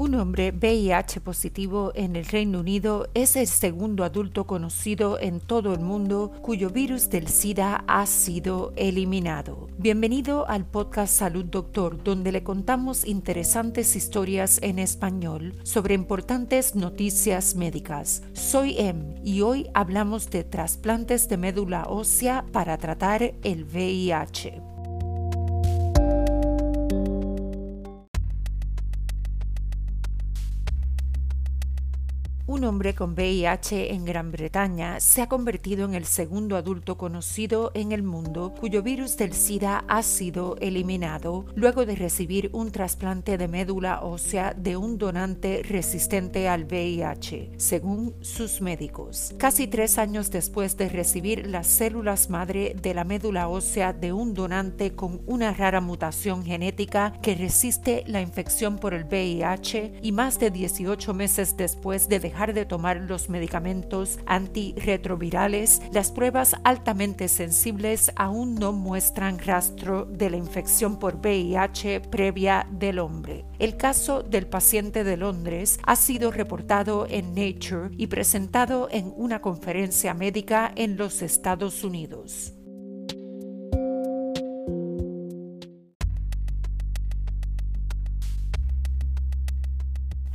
Un hombre VIH positivo en el Reino Unido es el segundo adulto conocido en todo el mundo cuyo virus del SIDA ha sido eliminado. Bienvenido al podcast Salud Doctor, donde le contamos interesantes historias en español sobre importantes noticias médicas. Soy Em y hoy hablamos de trasplantes de médula ósea para tratar el VIH. Un hombre con VIH en Gran Bretaña se ha convertido en el segundo adulto conocido en el mundo cuyo virus del SIDA ha sido eliminado luego de recibir un trasplante de médula ósea de un donante resistente al VIH, según sus médicos. Casi tres años después de recibir las células madre de la médula ósea de un donante con una rara mutación genética que resiste la infección por el VIH y más de 18 meses después de dejar de tomar los medicamentos antirretrovirales, las pruebas altamente sensibles aún no muestran rastro de la infección por VIH previa del hombre. El caso del paciente de Londres ha sido reportado en Nature y presentado en una conferencia médica en los Estados Unidos.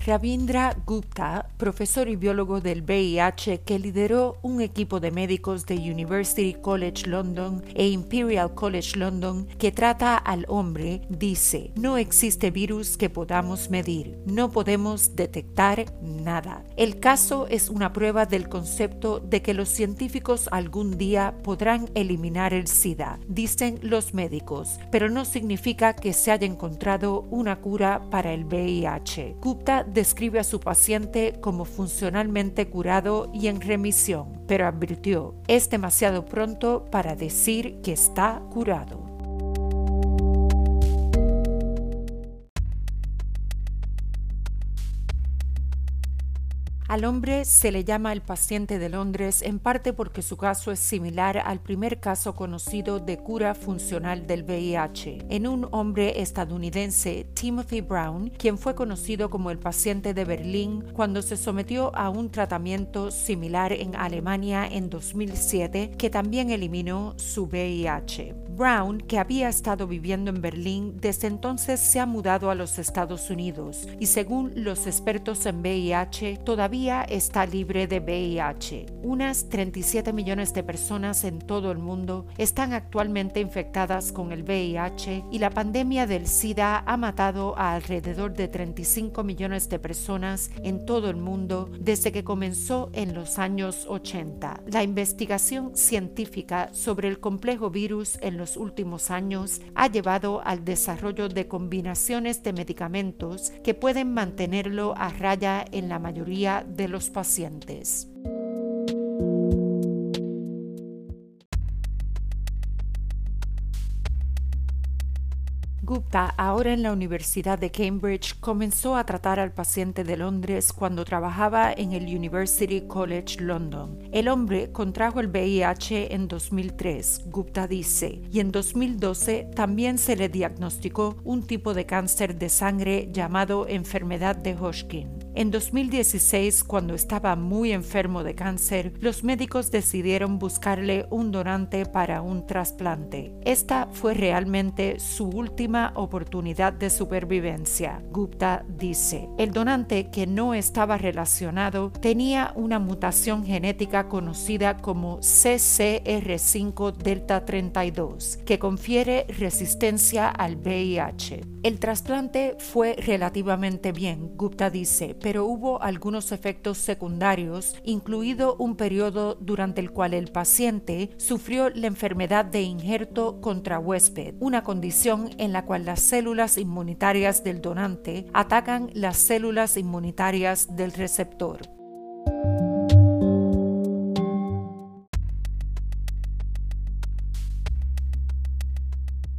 Ravindra Gupta, profesor y biólogo del VIH que lideró un equipo de médicos de University College London e Imperial College London que trata al hombre, dice, no existe virus que podamos medir, no podemos detectar nada. El caso es una prueba del concepto de que los científicos algún día podrán eliminar el SIDA, dicen los médicos, pero no significa que se haya encontrado una cura para el VIH. Gupta describe a su paciente como funcionalmente curado y en remisión, pero advirtió, es demasiado pronto para decir que está curado. Al hombre se le llama el paciente de Londres en parte porque su caso es similar al primer caso conocido de cura funcional del VIH, en un hombre estadounidense, Timothy Brown, quien fue conocido como el paciente de Berlín cuando se sometió a un tratamiento similar en Alemania en 2007 que también eliminó su VIH. Brown, que había estado viviendo en Berlín, desde entonces se ha mudado a los Estados Unidos y según los expertos en VIH, todavía está libre de VIH. Unas 37 millones de personas en todo el mundo están actualmente infectadas con el VIH y la pandemia del SIDA ha matado a alrededor de 35 millones de personas en todo el mundo desde que comenzó en los años 80. La investigación científica sobre el complejo virus en los últimos años ha llevado al desarrollo de combinaciones de medicamentos que pueden mantenerlo a raya en la mayoría de los pacientes. Gupta, ahora en la Universidad de Cambridge, comenzó a tratar al paciente de Londres cuando trabajaba en el University College London. El hombre contrajo el VIH en 2003, Gupta dice, y en 2012 también se le diagnosticó un tipo de cáncer de sangre llamado enfermedad de Hodgkin. En 2016, cuando estaba muy enfermo de cáncer, los médicos decidieron buscarle un donante para un trasplante. Esta fue realmente su última oportunidad de supervivencia, Gupta dice. El donante, que no estaba relacionado, tenía una mutación genética conocida como CCR5 delta 32, que confiere resistencia al VIH. El trasplante fue relativamente bien, Gupta dice, pero hubo algunos efectos secundarios, incluido un periodo durante el cual el paciente sufrió la enfermedad de injerto contra huésped, una condición en la cual las células inmunitarias del donante atacan las células inmunitarias del receptor.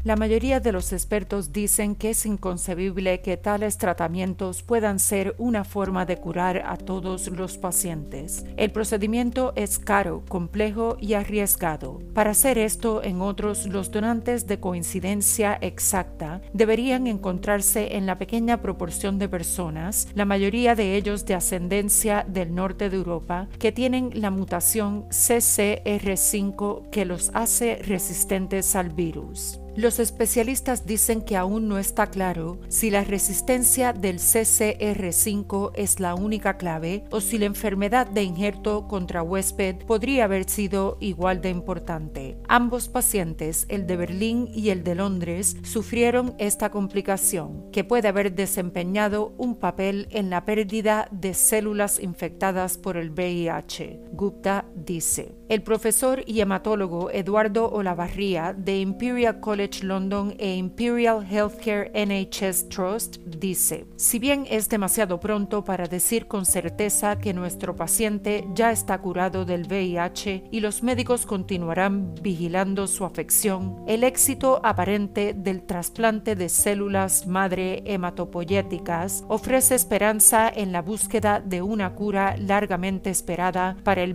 La mayoría de los expertos dicen que es inconcebible que tales tratamientos puedan ser una forma de curar a todos los pacientes. El procedimiento es caro, complejo y arriesgado. Para hacer esto en otros, los donantes de coincidencia exacta deberían encontrarse en la pequeña proporción de personas, la mayoría de ellos de ascendencia del norte de Europa, que tienen la mutación CCR5 que los hace resistentes al virus. Los especialistas dicen que aún no está claro si la resistencia del CCR5 es la única clave o si la enfermedad de injerto contra huésped podría haber sido igual de importante. Ambos pacientes, el de Berlín y el de Londres, sufrieron esta complicación, que puede haber desempeñado un papel en la pérdida de células infectadas por el VIH. Gupta dice. El profesor y hematólogo Eduardo Olavarría de Imperial College London e Imperial Healthcare NHS Trust dice, si bien es demasiado pronto para decir con certeza que nuestro paciente ya está curado del VIH y los médicos continuarán vigilando su afección, el éxito aparente del trasplante de células madre hematopoyéticas ofrece esperanza en la búsqueda de una cura largamente esperada para el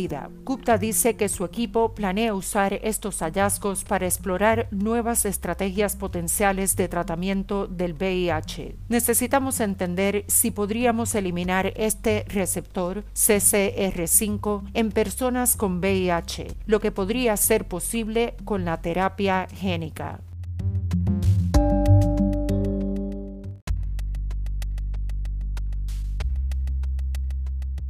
VIH-Sida. Gupta dice que su equipo planea usar estos hallazgos para explorar nuevas estrategias potenciales de tratamiento del VIH. Necesitamos entender si podríamos eliminar este receptor CCR5 en personas con VIH, lo que podría ser posible con la terapia génica.